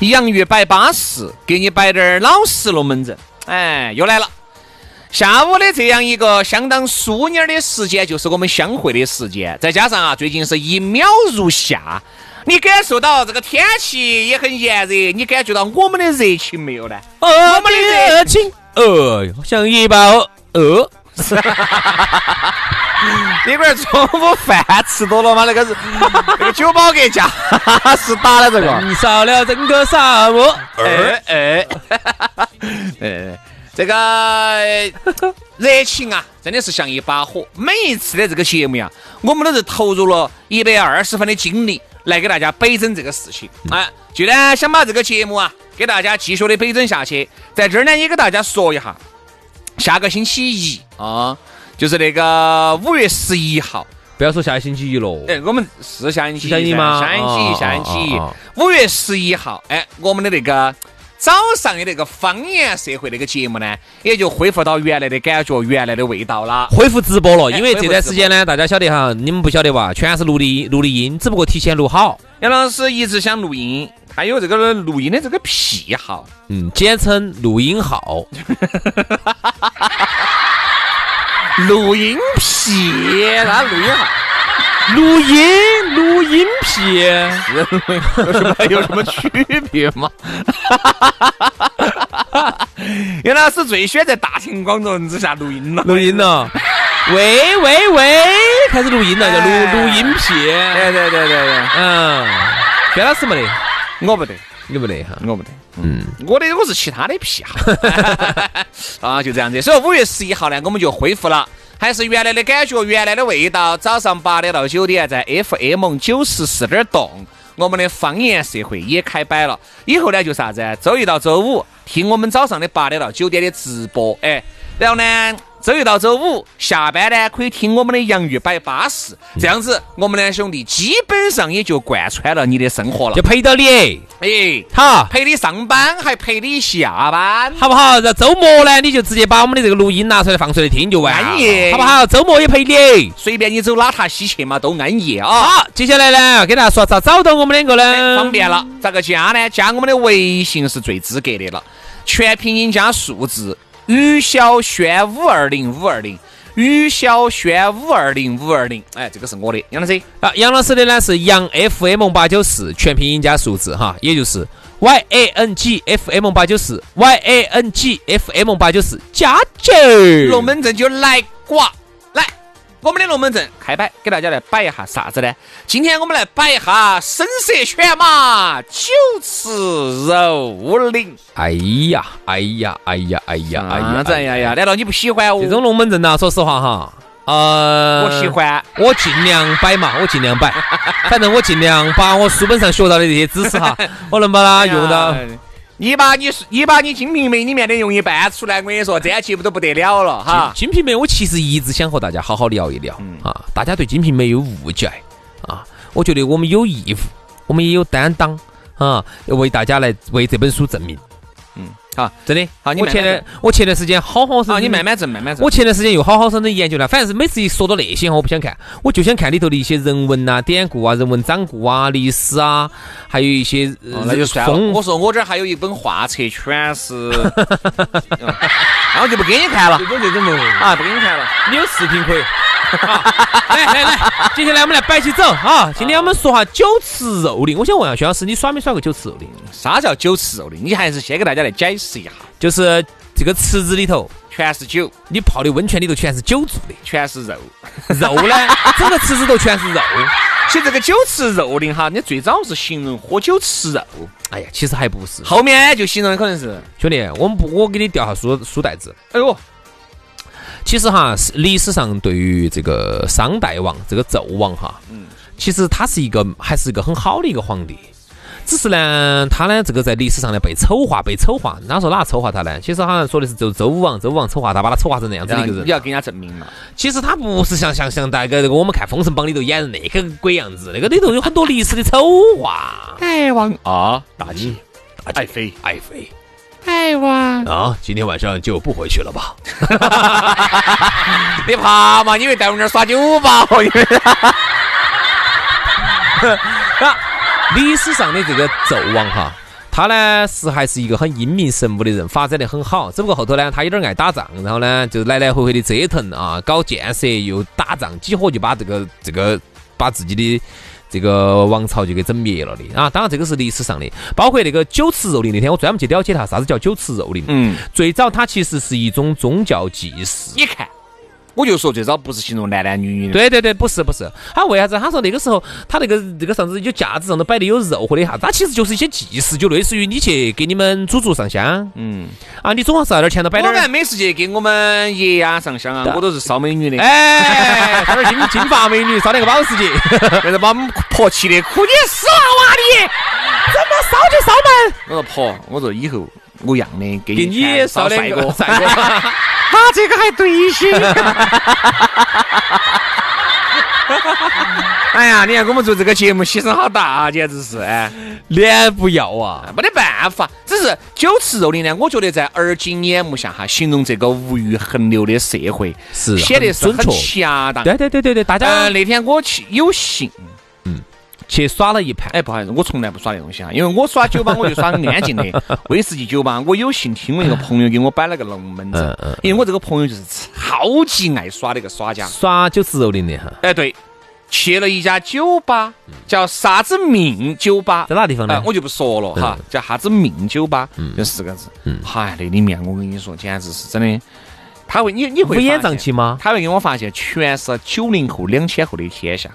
洋芋摆巴适，给你摆点儿老实龙门阵。哎，又来了，下午的这样一个相当淑女儿的时间，就是我们相会的时间。再加上啊，最近是一秒入夏，你感受到这个天气也很炎热，你感觉到我们的热情没有呢？我们的热情，呃，像一包呃。你不是中午饭吃多了吗？那个是 那个酒保给加 是打了这个。少了整个沙漠。哎哎，哎，这个热情啊，真的是像一把火。每一次的这个节目呀，我们都是投入了一百二十分的精力来给大家摆整这个事情。哎，就呢想把这个节目啊给大家继续的摆整下去。在这儿呢，也给大家说一下，下个星期一啊。就是那个五月十一号，不要说下星期一了。哎，我们是下星期一吗？下星期一，下星期一，五月十一号。哎，我们的那个早上的那个方言社会那个节目呢，也就恢复到原来的感觉，原来的味道了。恢复直播了，因为这段时间呢，大家晓得哈，你们不晓得吧？全是录的录的音，只不过提前录好。杨老师一直想录音，他有这个录音的这个癖好，嗯，简称录音号。录音癖，那录音号，录音录音癖，有什么有什么区别吗？袁老师最喜欢在大庭广众之下录音了，录音了，喂喂喂，开始录音了，叫录录音癖，对对对对对，嗯，袁老师没得，我不得，你不得哈，我不得，嗯，我的我是其他的癖好，啊，就这样子，所以五月十一号呢，我们就恢复了。还是原来的感觉，原来的味道。早上八点到九点，在 FM 九十四点动，我们的方言社会也开摆了。以后呢，就啥子？周一到周五听我们早上的八点到九点的直播，哎，然后呢？周一到周五下班呢，可以听我们的洋芋摆巴士，这样子，我们两兄弟基本上也就贯穿了你的生活了，就陪到你，哎，好，陪你上班，还陪你下班，好不好？然后周末呢，你就直接把我们的这个录音拿出来放出来听就完，安逸，好不好？周末也陪你，随便你走哪塔西去嘛，都安逸啊。好，接下来呢，给大家说咋找到我们两个呢？方便了，咋个加呢？加我们的微信是最资格的了，全拼音加数字。于小轩五二零五二零，于小轩五二零五二零，哎，这个是我的杨老师。啊，杨老师的呢是杨 FM 八九四，全拼音加数字哈，也就是 Y A N G F M 八九四，Y A N G F M 八九四加九，龙门阵就来挂。我们的龙门阵开摆，给大家来摆一下啥子呢？今天我们来摆一下声色犬马，酒池肉林。哎呀，哎呀，哎呀，哎呀，哎呀，哎呀呀！难道你不喜欢我这种龙门阵呢？说实话哈，呃，我喜欢，我尽量摆嘛，我尽量摆，反正我尽量把我书本上学到的这些知识哈，我能把它用到。你把你你把你《金瓶梅》里面的用一半出来，我跟你说，这样节目都不得了了哈！《金瓶梅》，我其实一直想和大家好好聊一聊啊！大家对《金瓶梅》有误解啊！我觉得我们有义务，我们也有担当啊，为大家来为这本书证明。嗯。好，真的好。我前段我前段时间好好生，你慢慢整，慢慢整。我前段时间又好好生的研究了，反正是每次一说到那些我不想看，我就想看里头的一些人文啊、典故啊、人文掌故啊、历史啊，还有一些那就算了。我说我这儿还有一本画册，全是，那我就不给你看了。这种这种啊，不给你看了。你有视频可以，来来来，接下来我们来摆起走啊！今天我们说下酒池肉林。我想问下薛老师，你耍没耍过酒池肉林？啥叫酒池肉林？你还是先给大家来解释一下。就是这个池子里头全是酒，你泡的温泉里头全是酒做的，全是肉，肉呢，整个池子头全是肉。其实这个酒池肉林哈，你最早是形容喝酒吃肉，哎呀，其实还不是，后面就形容的可能是兄弟，我们不，我给你调下书书袋子。哎呦，其实哈，历史上对于这个商代王这个纣王哈，嗯，其实他是一个还是一个很好的一个皇帝。只是呢，他呢，这个在历史上呢被丑化，被丑化。哪说哪丑化他呢？其实好像说的是周周武王，周武王丑化他，把他丑化成那样子的一个人。你要给人家证明嘛？其实他不是像像像那个那个我们看《封神榜》里头演的那个鬼样子，那个里头有很多历史的丑化。大王啊，大姐，爱妃，爱妃，大王啊，今天晚上就不回去了吧？你怕嘛？你以为在我们这儿耍酒吧？因为啊。历史上的这个纣王哈，他呢是还是一个很英明神武的人，发展的很好。只不过后头呢，他有点爱打仗，然后呢就来来回回的折腾啊，搞建设又打仗，几伙就把这个这个把自己的这个王朝就给整灭了的啊。当然这个是历史上的，包括那个酒池肉林那天，我专门去了解他啥子叫酒池肉林。嗯，最早它其实是一种宗教祭祀。你看。我就说最早不是形容男男女女的，对对对，不是不是，他为啥子？他说那个时候他那个那个啥子有架子上头摆的有肉或者啥子，他其实就是一些祭祀，就类似于你去给你们祖祖上香，嗯，啊，你总要是要点钱头摆点。我每次去给我们爷呀上香啊，我都是烧美女的，哎，烧点金 金发美女，烧点个保时捷，为了把我们婆气的 哭，你死娃娃的，怎么烧就烧门？我说婆，我说以后我样的给给你烧帅哥，帅哥。他这个还对些。哎呀，你看我们做这个节目牺牲好大啊，简直是哎，脸不要啊，没得办法。只是酒池肉林呢，我觉得在而今眼目下哈，形容这个物欲横流的社会是显得是很恰当。对对对对对，大家那天我去有幸。去耍了一盘，哎，不好意思，我从来不耍那东西啊，因为我耍酒吧我就耍很安静的威士忌酒吧。我有幸听我一个朋友给我摆了个龙门阵，因为我这个朋友就是超级爱耍的一个耍家，耍酒池肉林的哈。哎，对，去了一家酒吧，叫啥子命酒吧，在哪地方呢？我就不说了哈，叫啥子命酒吧，就四个字。嗯，嗨，那里面我跟你说，简直是真的，他会你你会乌烟瘴气吗？他会给我发现，全是九零后、两千后的天下。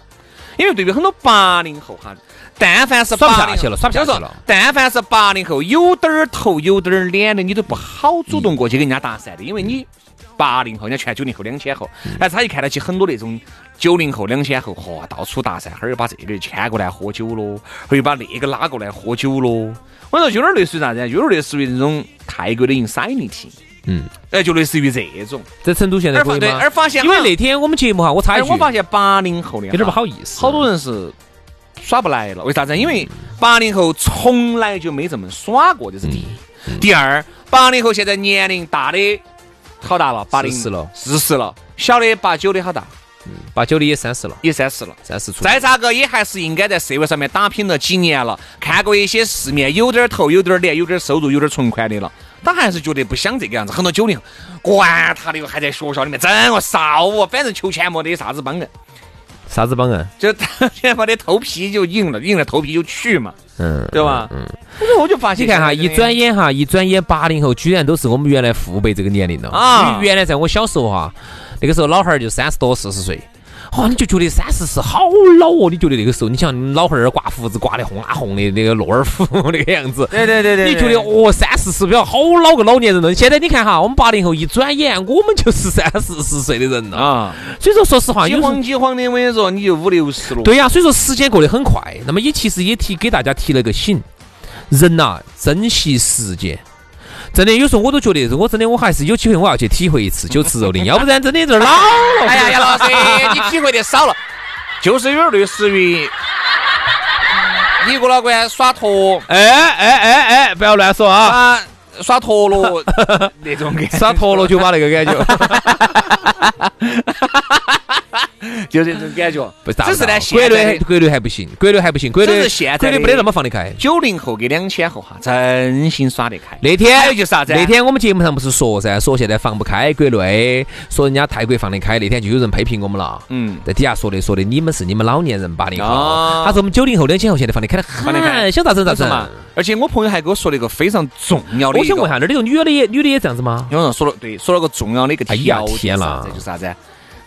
因为对比很多八零后哈，但凡是八零去了，耍不下去了。但凡是八零后，有点儿头有点儿脸的，你都不好主动过去跟人家搭讪的，因为你八零后，人家全九零后、两千后，但是他一看到起很多那种九零后、两千后，嚯，到处搭讪，哈儿又把这个牵过来喝酒喽，或者把那个拉过来喝酒喽。我说有点类似于啥子？有点类似于那种泰国的 insanity。嗯，哎，就类似于这种，在成都现在可以吗？而发现，因为那天我们节目哈，我插一句，我发现八零后的有点不好意思，好多人是耍不来了。为啥子？因为八零后从来就没这么耍过，这是第一。第二，八零后现在年龄大的好大了，八零四十了，四十了，小的八九的好大。八九的也三十了，也三十了，三十出。再咋个也还是应该在社会上面打拼了几年了，看过一些世面，有点头，有点脸，有点收入，有点存款的了。他还是觉得不想这个样子。很多九零后，管他的哟，还在学校里面整个少哦，反正求钱没得啥子帮人。啥子帮人？就他先把的头皮就硬了，硬了头皮就去嘛，嗯，对吧？嗯。我就发现，你看哈，一转眼哈，一转眼八零后居然都是我们原来父辈这个年龄了啊！原来在我小时候哈。那个时候老汉儿就三十多四十岁，哦，你就觉得三四十是好老哦。你觉得那个时候，你想老汉儿刮胡子刮得红啊红的那个络尔夫那个样子，对对对对，你觉得哦三四十是比较好老个老年人了。现在你看哈，我们八零后一转眼，我们就是三四十岁的人了啊。所以说，说实话，几晃几晃的，我跟你说，你就五六十了。对呀，所以说时间过得很快。那么也其实也提给大家提了个醒，人呐，珍惜时间。真的，有时候我都觉得，我真的我还是有机会，我要去体会一次酒池肉林，要不然真的这老了。哎呀，杨老师，你体会的少了，就是有点类似于你个老倌耍陀，哎哎哎哎，不要乱说啊，耍耍陀螺 那种感觉，耍陀螺就把那个感觉。就这种感觉。不只是呢，国内国内还不行，国内还不行，国内是现在的国内没得那么放得开。九零后跟两千后哈，真心耍得开。那天还有就是啥子啊那天我们节目上不是说噻，说现在放不开国内，说人家泰国放得开。那天就有人批评我们了，嗯，在底下说的说的，你们是你们老年人八零后，哦他说我们九零后、两千后现在放得开得很，想咋整咋整嘛。而且我朋友还给我说了一个非常重要的，我想问一下，那儿头女的也女的也这样子吗？有人说了，对，说了个重要的一个哎呀条件天啦啥子，就是啥子？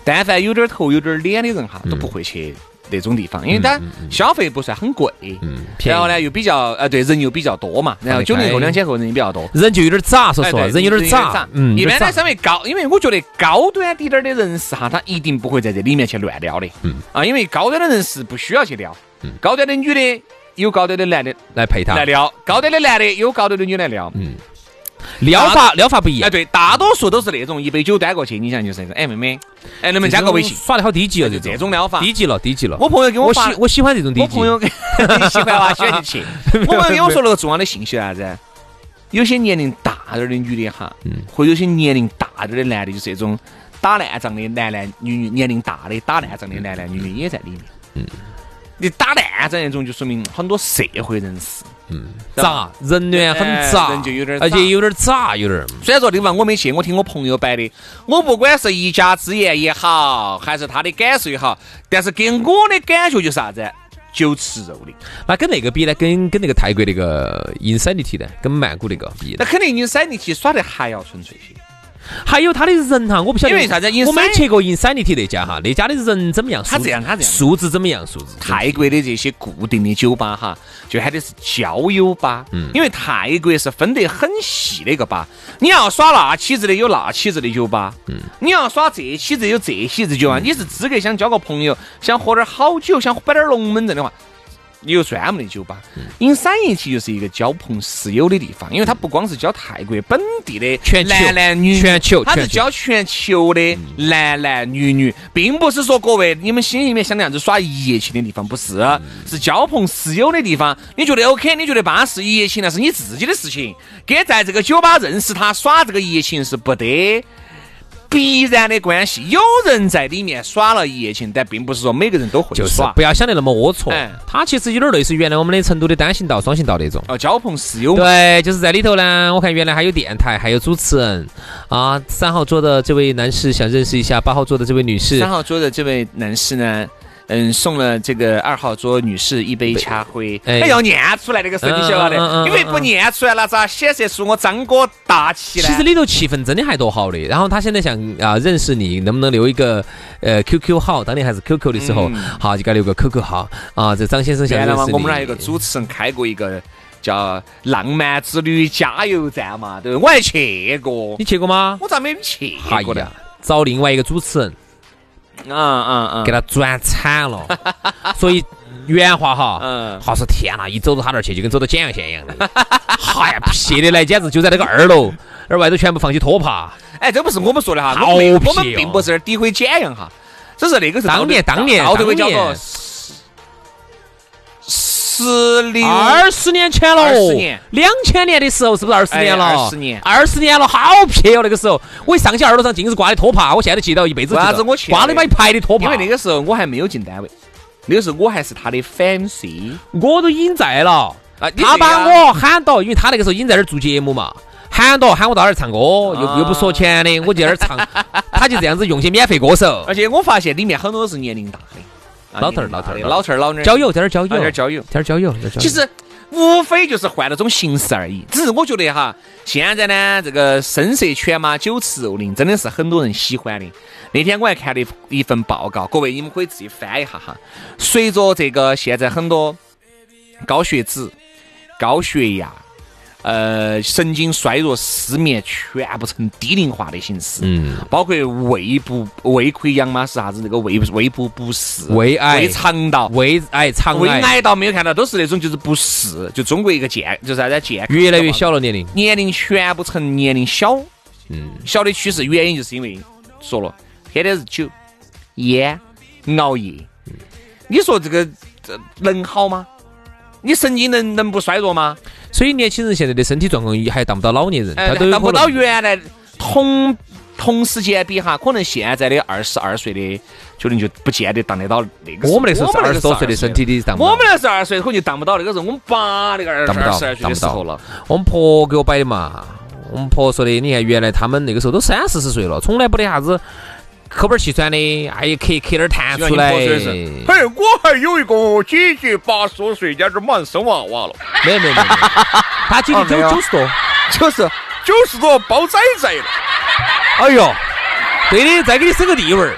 但凡有点头、有点脸的人哈，都不会去那种地方，因为它消费不算很贵，嗯，然后呢又比较呃对人又比较多嘛，然后九零后、两千后人也比较多。人就有点渣，说实话，人有点渣，嗯，一般呢，稍微高，因为我觉得高端滴点儿的人士哈，他一定不会在这里面去乱撩的，嗯。啊，因为高端的人士不需要去撩，嗯高端的女的有高端的男的来陪他。来，撩，高端的男的有高端的女的来撩，撩法撩法不一样哎，对，大多数都是那种一杯酒端过去，你想就是那种，哎妹妹，哎能不能加个微信？耍的好低级哦，就这这种撩法。低级了，低级了。我朋友给我喜，我喜欢这种低级。我朋友 喜欢哇，喜欢就去。我朋友给我说了个重要的信息啥子？有些年龄大点儿的女的哈，嗯或者有些年龄大点儿的男的，就是这种打烂仗的男男女女，年龄大的打烂仗的男男女女也在里面。嗯，你打烂仗那种，就说明很多社会人士。嗯，杂，人缘很哎渣，人就有点而且有点杂，有点儿。虽然说这地方我没去，我听我朋友摆的，我不管是一家之言也好，还是他的感受也好，但是给我的感觉就是啥子？酒吃肉的，那跟那个比呢？跟跟那个泰国那个 Insanity 呢？跟曼谷那个比那？肯定你三 D 题耍的还要纯粹些。还有他的人哈，我不晓得因为啥子我没去过 Insanity 那家哈，那家的人怎么样？他这样他这样素质怎么样？素质泰国的这些固定的酒吧哈，就喊的是交友吧。嗯，因为泰国是分得很细的一个吧，你要耍那起子的有那起子的酒吧，嗯，你要耍这起子有这起子酒啊，你是资格想交个朋友，想喝点好酒，想摆点龙门阵的话。你有专门的酒吧，因三一起就是一个交朋室友的地方，因为它不光是交泰国本地的全球男男女女，全球它是交全球的男男女女，并不是说各位你们心里面想的样子耍一夜情的地方，不是，是交朋室友的地方。你觉得 OK？你觉得巴适一夜情那是你自己的事情，跟在这个酒吧认识他耍这个一夜情是不得。必然的关系，有人在里面耍了一夜情，但并不是说每个人都会就是耍。不要想得那么龌龊哎。它其实有点类似原来我们的成都的单行道、双行道那种。哦，交朋是友，对，就是在里头呢。我看原来还有电台，还有主持人啊。三号桌的这位男士想认识一下八号桌的这位女士三。号桌的这位男士呢，嗯，送了这个二号桌女士一杯茶灰，哎哎，要念出来那个声，你晓得的，因为不念出来，那咋显示出我张哥大气呢？其实里头气氛真的还多好的。然后他现在想啊认识你，能不能留一个呃 QQ 号？当年还是 QQ 的时候，好就给他留个 QQ 号啊。这张先生想原来嘛，认识。我们那儿有个主持人开过一个叫“浪漫之旅加油站”嘛，对不对？我还去过你，去过吗？我咋没去过呢找另外一个主持人嗯嗯嗯给，他转惨了，所以原话哈，嗯。好说天呐，一走到他那儿去就跟走到简阳县一样的，哎呀，撇的来简直就在那个二楼，那儿外头全部放起拖把。哎，这不是我们说的哈，好我们并不是诋毁简阳哈，只是那个是当年当年到这个当年叫做十六二十年前了，20年。两千年的时候是不是二十年了？哎20年。二十年了，好撇哦！那个时候，我一上去二楼上尽是挂的拖把，我现在都记到一辈子。为啥子我去挂了一把一排的拖把？因为那个时候我还没有进单位，那个时候我还是他的 fancy 我都已经在了。啊，他把我喊到，因为他那个时候已经在那儿做节目嘛，喊到喊我到那儿唱歌，又又不说钱的，我就在那儿唱，他就这样子用些免费歌手，而且我发现里面很多都是年龄大的，啊老头儿老头儿老头儿老娘交友在那儿交友，在这儿交友。在这儿交友。在这儿交友其实无非就是换了种形式而已。只是我觉得哈，现在呢，这个声色犬马、酒池肉林，真的是很多人喜欢的。那天我还看了一一份报告，各位你们可以自己翻一下哈。随着这个现在很多高血脂、高血压。呃，神经衰弱、失眠，全部成低龄化的形式。嗯，包括胃部胃溃疡嘛，是啥子？那个胃胃部不适、胃癌胃肠道、胃癌、肠胃癌癌倒没有看到，都是那种就是不适，就中国一个健就是啥子健越来越小了年龄。年龄全部呈年龄小，嗯，小的趋势。原因就是因为说了，天天是酒、烟、熬夜，你说这个这能好吗？你神经能能不衰弱吗？所以年轻人现在的身体状况还当不到老年人，哎他都有可能达不到原来同同时间比哈，可能现在的二十二岁的，可能就不见得当得到那个。我们那时候是二十多岁的的身体的当我们那时候二十岁可能就当不到那个时候，我们爸那个二当不到十二岁的时候了。我们婆给我摆的嘛，我们婆说的，你看原来他们那个时候都三四十岁了，从来不得啥子口板气喘的，哎呀，咳咳点儿痰出来。嘿，我还有一个姐姐，八十多岁，家这马上生娃娃了，没有没有没有，他姐姐九九十多，九十九十多包崽崽了。哎呦，对的，再给你生个弟娃儿，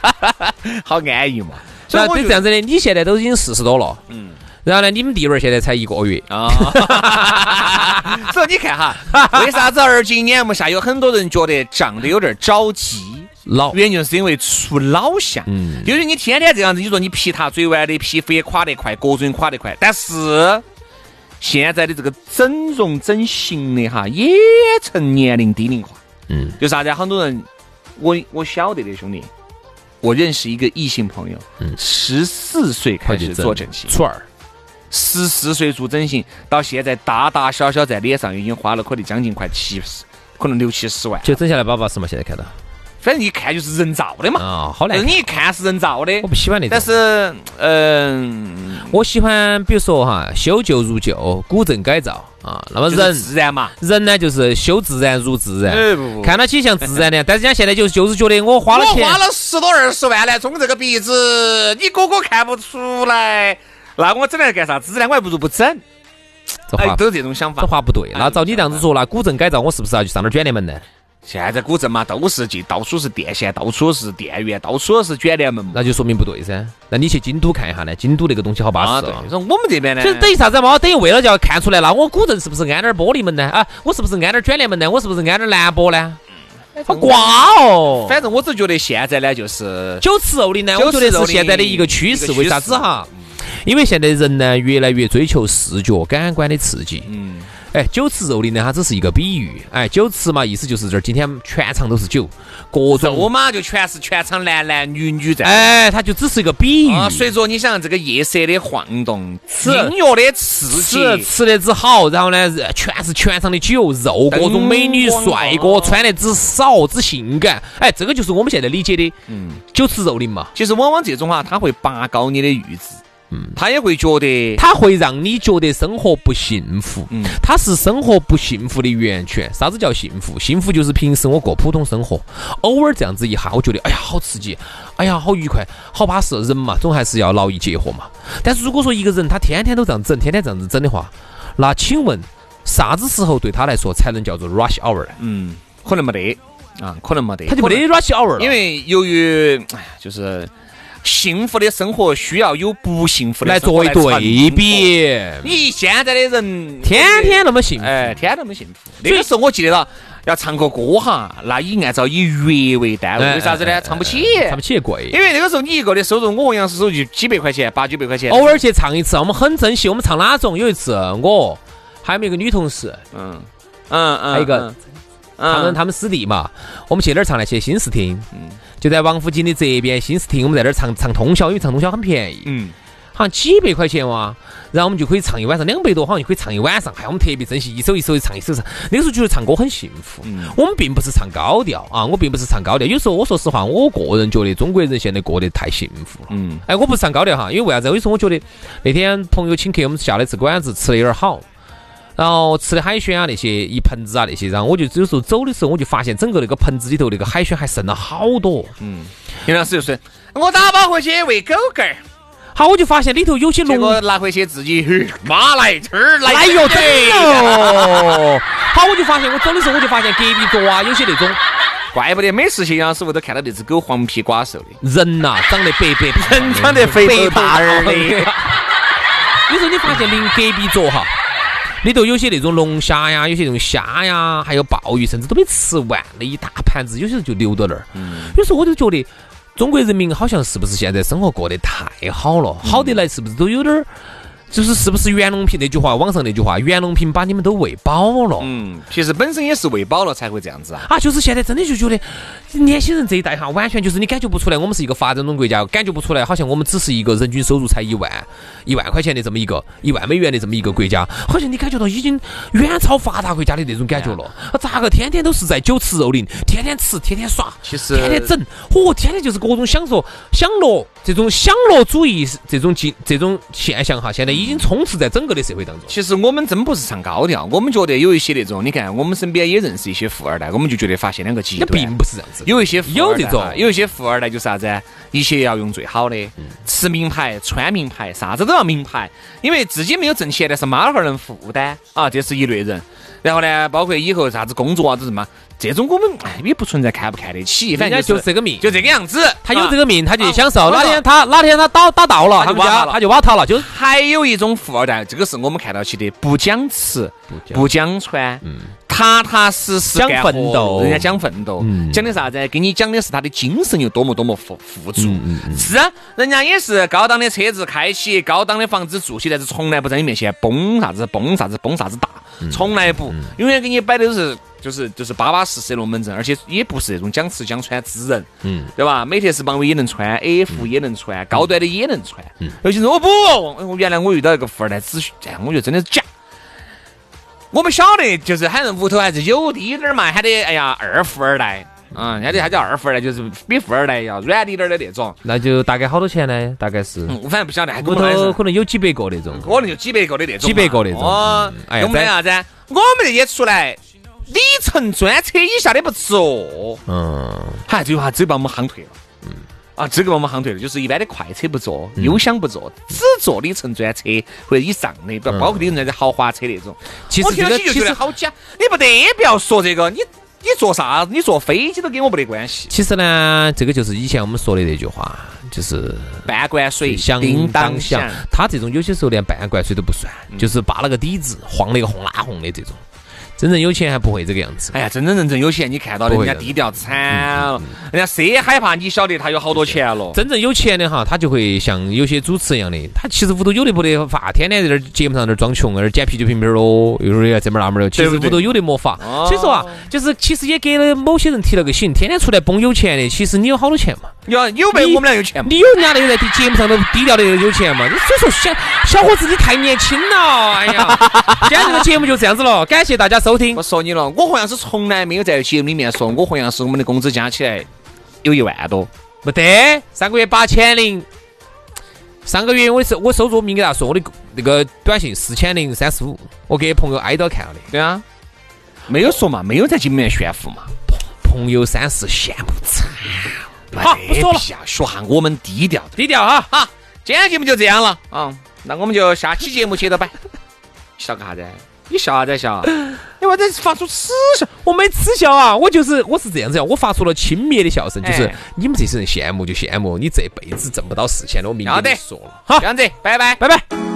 好安逸嘛。所以这样子的，你现在都已经四十多了，嗯，然后呢，你们弟娃儿现在才一个月啊。所以你看哈，为啥子而今年目下有很多人觉得长得有点着急？老，原因就是因为出老相。嗯，就是你天天这样子，你说你皮塌嘴歪的，皮肤也垮得快，各种垮得快。但是现在的这个整容整形的哈，也成年龄低龄化。嗯，就啥子？很多人，我我晓得的兄弟，我认识一个异性朋友，嗯，十四岁开始做整形，初二，十四岁做整形，到现在大大小小在脸上已经花了可能将近快七十，可能六七十万，就整下来巴巴适嘛？现在看到。反正一看就是人造的嘛，啊，好难。你一看是人造的，我不喜欢那种。但是，嗯，我喜欢，比如说哈，修旧如旧，古镇改造啊。那么人自然嘛，人呢就是修自然如自然，看到起像自然的。但是人家现在就就是觉得我花了钱，花了十多二十万来种这个鼻子，你哥哥看不出来，那我整来干啥子呢？我还不如不整。这话都这种想法，这话不对。那照你这样子说，那古镇改造我是不是要去上点卷帘门呢？现在古镇嘛，都是进，到处是电线，到处是电源，到处是卷帘门，那就说明不对噻。那你去京都看一下呢？京都那个东西好巴适。说我们这边呢，就是等于啥子嘛？等于为了就要看出来，那我古镇是不是安点玻璃门呢？啊，我是不是安点卷帘门呢？我是不是安点蓝玻呢？好瓜哦！反正我只觉得现在呢，就是酒池肉林呢，我觉得是现在的一个趋势。为啥子哈？因为现在人呢，越来越追求视觉感官的刺激。嗯。哎，酒池肉林呢，它只是一个比喻。哎，酒池嘛，意思就是这儿今天全场都是酒，各种肉嘛就全是全场男男女女在。哎，它就只是一个比喻。随着你想这个夜色的晃动，音乐的刺激，吃的之好，然后呢，全是全场的酒肉，各种美女帅哥穿的之少之性感。哎，这个就是我们现在理解的，嗯，酒池肉林嘛。其实往往这种哈，它会拔高你的阈值。嗯，他也会觉得，他会让你觉得生活不幸福。嗯，他是生活不幸福的源泉。啥子叫幸福？幸福就是平时我过普通生活，偶尔这样子一下，我觉得哎呀好刺激，哎呀好愉快，好巴适。人嘛，总还是要劳逸结合嘛。但是如果说一个人他天天都这样整，天天这样子整的话，那请问啥子时候对他来说才能叫做 rush hour 呢？嗯，可能没得啊，可能没得，他就没得 rush hour 了。因为由于哎呀，就是。幸福的生活需要有不幸福的来作为对比。你现在的人天天那么幸福，哎，天天那么幸福。那个时候我记得了，要唱个歌哈，那以按照以月为单位，为啥子呢？唱不起，唱不起贵。因为那个时候你一个的收入，我和杨师收入就几百块钱，八九百块钱。偶尔去唱一次，我们很珍惜。我们唱哪种？有一次我还有没有个女同事？嗯嗯嗯，还有一个他们他们师弟嘛，我们去哪儿唱呢？去新视听。嗯。就在王府井的这边新视听，我们在那儿唱唱通宵，因为唱通宵很便宜，嗯，好像几百块钱哇，然后我们就可以唱一晚上，两百多好像就可以唱一晚上，还我们特别珍惜，一首一首的唱，一首唱。那个时候觉得唱歌很幸福，我们并不是唱高调啊，我并不是唱高调。有时候我说实话，我个人觉得中国人现在过得太幸福了，嗯，哎，我不是唱高调哈，因为为啥子？有时候我觉得那天朋友请客，我们下了次馆子，吃的有点好。然后吃的海鲜啊那些一盆子啊那些，然后我就有时候走的时候，我就发现整个那个盆子里头那个海鲜还剩了好多。嗯，杨老师就是我打包回去喂狗狗儿，好我就发现里头有些龙拿回去自己妈来吃儿来，哎呦真的。好我就发现我走的时候我就发现隔壁桌啊有些那种，怪不得每次去杨师傅都看到那只狗黄皮瓜瘦的人呐，长得白白，人长得肥头大耳的。有时候你发现邻隔壁桌哈。里头有些那种龙虾呀，有些那种虾呀，还有鲍鱼，甚至都没吃完，那一大盘子，有些人就留到那儿。有时候我就觉得，中国人民好像是不是现在生活过得太好了，好得来是不是都有点儿就是是不是袁隆平那句话，网上那句话，袁隆平把你们都喂饱了。嗯，其实本身也是喂饱了才会这样子啊。啊，就是现在真的就觉得年轻人这一代哈，完全就是你感觉不出来，我们是一个发展中国家，感觉不出来，好像我们只是一个人均收入才一万一万块钱的这么一个一万美元的这么一个国家，好像你感觉到已经远超发达国家的那种感觉了。啊，咋个天天都是在酒池肉林，天天吃，天天耍，其实天天整，嚯，天天就是各种享受享乐这种享乐主义这种经这种现象哈，现在已经充斥在整个的社会当中。其实我们真不是唱高调，我们觉得有一些那种，你看我们身边也认识一些富二代，我们就觉得发现两个极那端。并不是这样子，有一些富二代有这种啊有一些富二代就是啥子啊？一切要用最好的，吃名牌、穿名牌，啥子都要名牌，因为自己没有挣钱，但是妈老汉儿能负担啊，这是一类人。然后呢，包括以后啥子工作啊，都是嘛，这种我们哎也不存在看不看得起，反正就是这个命，就这个样子。他有这个。命，他就享受。啊哪天他哪天他打打到了，他们家他就挖他了他就挖他了，就是还有一种富二代，这个是我们看到起的，不讲吃，不讲穿，踏踏实实讲干奋斗人家讲奋斗，讲的啥子？给你讲的是他的精神有多么多么富富足。是啊，人家也是高档的车子开起，高档的房子住起，但是从来不在你面前崩啥子崩啥子崩啥子大，从来不，永远给你摆的都是。就是就是巴巴适适的龙门阵，而且也不是那种讲吃讲穿之人，嗯，对吧？美特斯邦威也能穿，AF 也能穿，高端的也能穿。嗯尤其是我不，我原来我遇到一个富二代，只许这样，我觉得真的是假。我们晓得，就是喊人屋头还是有滴点儿嘛，喊的哎呀二富二代，嗯，人家他叫二富二代，就是比富二代要软滴点儿的那种。那就大概好多钱呢？大概是嗯，我反正不晓得，屋头可能有几百个那种。可能就几百个的那种，几百个那种哦嗯，哎我们啥子啊？我们这些出来，里程专车以下的不坐。嗯，嗨，这句话只把我们夯退了。嗯，啊，这个把我们夯退了，就是一般的快车不坐，嗯优享不坐，只坐里程专车或者以上的，不包括里程专车豪华车那种。嗯其实我听到起就这个其实觉得好假，你不得不要说这个，你你坐啥子？你坐飞机都跟我没得关系。其实呢，这个就是以前我们说的那句话，就是半罐水响叮当当响响。。他这种有些时候连半罐水都不算，就是扒了个底子，晃了一个红拉红的这种。真正有钱还不会这个样子。哎呀，真真正正有钱，你看到的人家低调惨了，人家谁害怕你晓得他有好多钱了？真正有钱的哈，他就会像有些主持人一样的，他其实屋头有的不得法，天天在这儿节目上在这儿装穷，在这儿捡啤酒瓶瓶儿喽，一会儿要这门儿那门儿的，其实屋头有的没法。哦所以说啊，就是其实也给了某些人提了个醒，天天出来崩有钱的，其实你有好多钱嘛？有有没有我们俩有钱吗？你有人家那个在节目上都低调的有钱嘛？你所以说小小伙子你太年轻了，哎呀！今天这个节目就这样子了，感谢大家收听我。说你了，我好像是从来没有在节目里面说，我好像是我们的工资加起来有一万多。没得，上个月八千零，上个月我收我收入明给大家说，我的那个短信四千零三十五，我给朋友挨到看了的，对啊，没有说嘛，没有在节目里面炫富嘛。朋友三四羡慕惨。好不说了学下我们低调的。低调哈，好，今天节目就这样了啊，那我们就下期节目接着摆。笑个啥子？你笑啥子笑？你为啥子发出耻笑？我没耻笑啊，我就是我是这样子呀，我发出了轻蔑的笑声，就是哎你们这些人羡慕就羡慕，你这辈子挣不到四千的，我明要得说了，好这，样子，拜拜。拜拜。